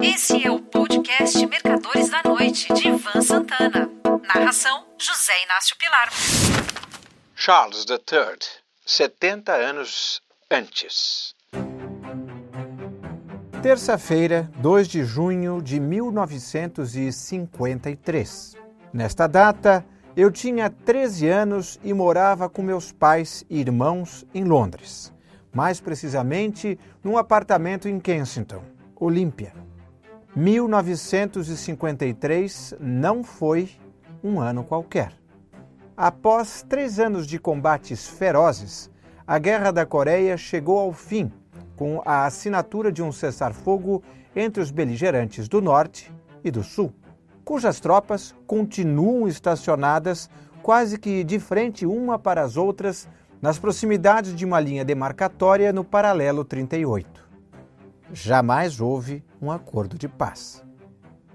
Esse é o podcast Mercadores da Noite, de Ivan Santana. Narração: José Inácio Pilar. Charles III, 70 anos antes. Terça-feira, 2 de junho de 1953. Nesta data, eu tinha 13 anos e morava com meus pais e irmãos em Londres, mais precisamente num apartamento em Kensington, Olímpia. 1953 não foi um ano qualquer. Após três anos de combates ferozes, a Guerra da Coreia chegou ao fim com a assinatura de um cessar-fogo entre os beligerantes do Norte e do Sul, cujas tropas continuam estacionadas quase que de frente uma para as outras nas proximidades de uma linha demarcatória no paralelo 38 jamais houve um acordo de paz.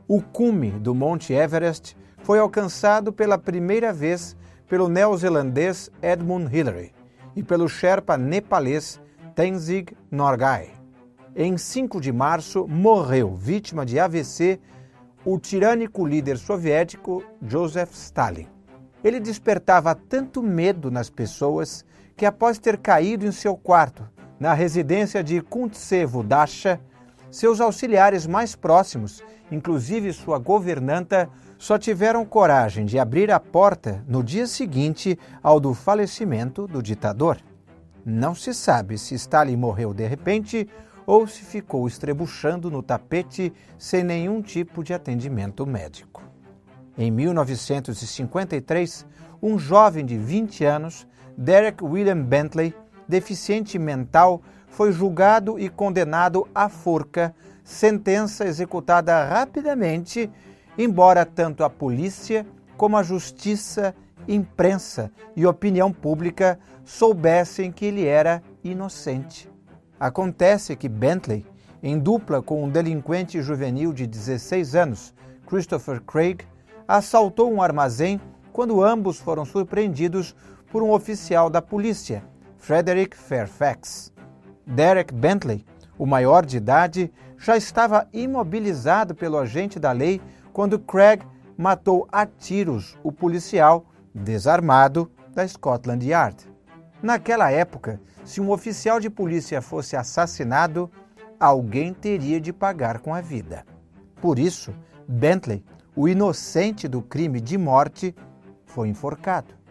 O cume do Monte Everest foi alcançado pela primeira vez pelo neozelandês Edmund Hillary e pelo Sherpa nepalês Tenzing Norgay. Em 5 de março, morreu, vítima de AVC, o tirânico líder soviético Joseph Stalin. Ele despertava tanto medo nas pessoas que, após ter caído em seu quarto, na residência de Kuntsevo Dasha, seus auxiliares mais próximos, inclusive sua governanta, só tiveram coragem de abrir a porta no dia seguinte ao do falecimento do ditador. Não se sabe se Stalin morreu de repente ou se ficou estrebuchando no tapete sem nenhum tipo de atendimento médico. Em 1953, um jovem de 20 anos, Derek William Bentley, deficiente mental, foi julgado e condenado à forca, sentença executada rapidamente, embora tanto a polícia como a justiça, imprensa e opinião pública soubessem que ele era inocente. Acontece que Bentley, em dupla com um delinquente juvenil de 16 anos, Christopher Craig, assaltou um armazém quando ambos foram surpreendidos por um oficial da polícia Frederick Fairfax. Derek Bentley, o maior de idade, já estava imobilizado pelo agente da lei quando Craig matou a tiros o policial desarmado da Scotland Yard. Naquela época, se um oficial de polícia fosse assassinado, alguém teria de pagar com a vida. Por isso, Bentley, o inocente do crime de morte, foi enforcado.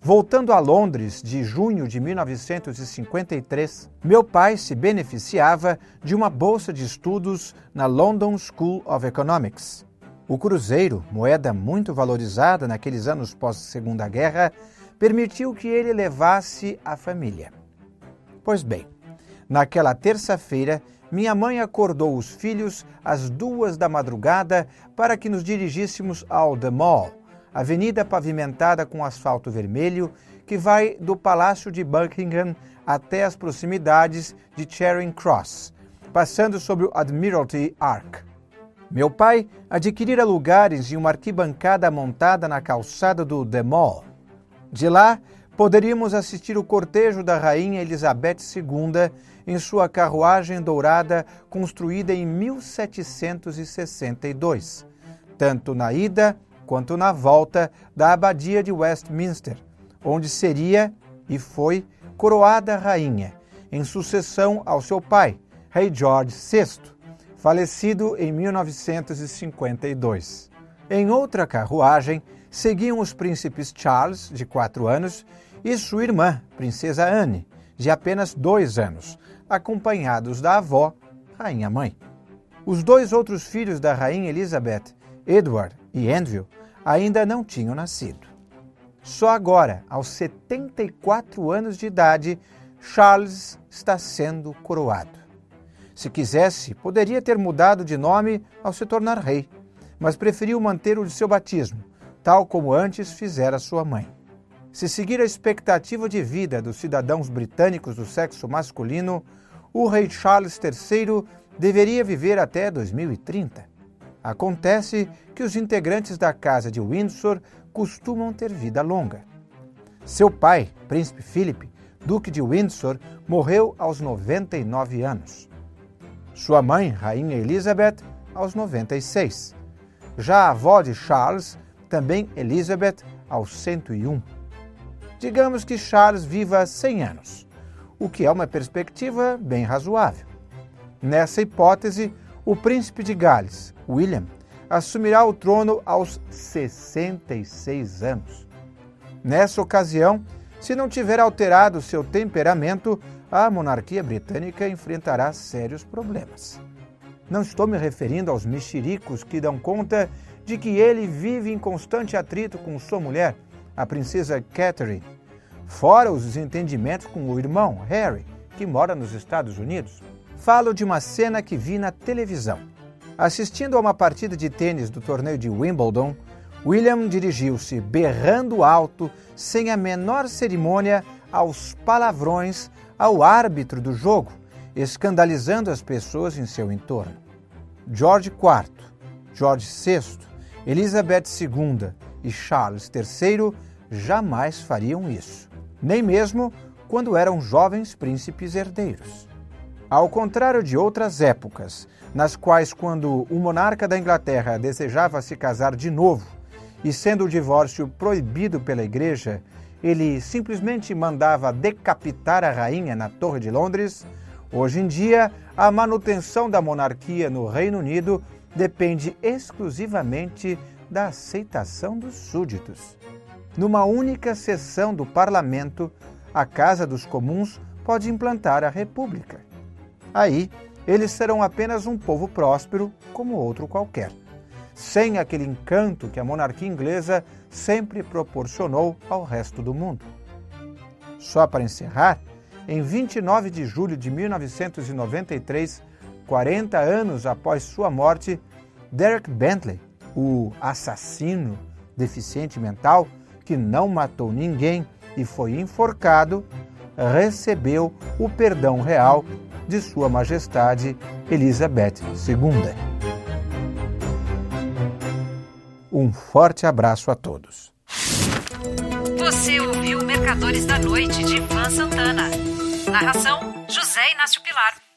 Voltando a Londres de junho de 1953, meu pai se beneficiava de uma bolsa de estudos na London School of Economics. O cruzeiro, moeda muito valorizada naqueles anos pós-Segunda Guerra, permitiu que ele levasse a família. Pois bem, naquela terça-feira, minha mãe acordou os filhos às duas da madrugada para que nos dirigíssemos ao The Mall, avenida pavimentada com asfalto vermelho que vai do Palácio de Buckingham até as proximidades de Charing Cross, passando sobre o Admiralty Arch. Meu pai adquirira lugares em uma arquibancada montada na calçada do The Mall. De lá, poderíamos assistir o cortejo da Rainha Elizabeth II em sua carruagem dourada construída em 1762, tanto na ida quanto na volta da abadia de Westminster, onde seria e foi coroada rainha, em sucessão ao seu pai, rei George VI, falecido em 1952. Em outra carruagem seguiam os príncipes Charles, de quatro anos, e sua irmã, princesa Anne, de apenas dois anos, acompanhados da avó, rainha mãe. Os dois outros filhos da rainha Elizabeth, Edward e Andrew, ainda não tinham nascido. Só agora, aos 74 anos de idade, Charles está sendo coroado. Se quisesse, poderia ter mudado de nome ao se tornar rei, mas preferiu manter o de seu batismo, tal como antes fizera sua mãe. Se seguir a expectativa de vida dos cidadãos britânicos do sexo masculino, o rei Charles III deveria viver até 2030. Acontece que os integrantes da Casa de Windsor costumam ter vida longa. Seu pai, Príncipe Philip, Duque de Windsor, morreu aos 99 anos. Sua mãe, Rainha Elizabeth, aos 96. Já a avó de Charles, também Elizabeth, aos 101. Digamos que Charles viva 100 anos, o que é uma perspectiva bem razoável. Nessa hipótese, o príncipe de Gales, William, assumirá o trono aos 66 anos. Nessa ocasião, se não tiver alterado seu temperamento, a monarquia britânica enfrentará sérios problemas. Não estou me referindo aos mexericos que dão conta de que ele vive em constante atrito com sua mulher, a princesa Catherine, fora os desentendimentos com o irmão, Harry, que mora nos Estados Unidos. Falo de uma cena que vi na televisão. Assistindo a uma partida de tênis do torneio de Wimbledon, William dirigiu-se berrando alto, sem a menor cerimônia, aos palavrões ao árbitro do jogo, escandalizando as pessoas em seu entorno. George IV, George VI, Elizabeth II e Charles III jamais fariam isso, nem mesmo quando eram jovens príncipes herdeiros. Ao contrário de outras épocas, nas quais, quando o monarca da Inglaterra desejava se casar de novo, e sendo o divórcio proibido pela Igreja, ele simplesmente mandava decapitar a rainha na Torre de Londres, hoje em dia a manutenção da monarquia no Reino Unido depende exclusivamente da aceitação dos súditos. Numa única sessão do parlamento, a Casa dos Comuns pode implantar a República. Aí, eles serão apenas um povo próspero como outro qualquer, sem aquele encanto que a monarquia inglesa sempre proporcionou ao resto do mundo. Só para encerrar, em 29 de julho de 1993, 40 anos após sua morte, Derek Bentley, o assassino deficiente mental que não matou ninguém e foi enforcado, recebeu o perdão real de Sua Majestade Elizabeth II. Um forte abraço a todos. Você ouviu Mercadores da Noite de Ivan Santana. Narração: José Inácio Pilar.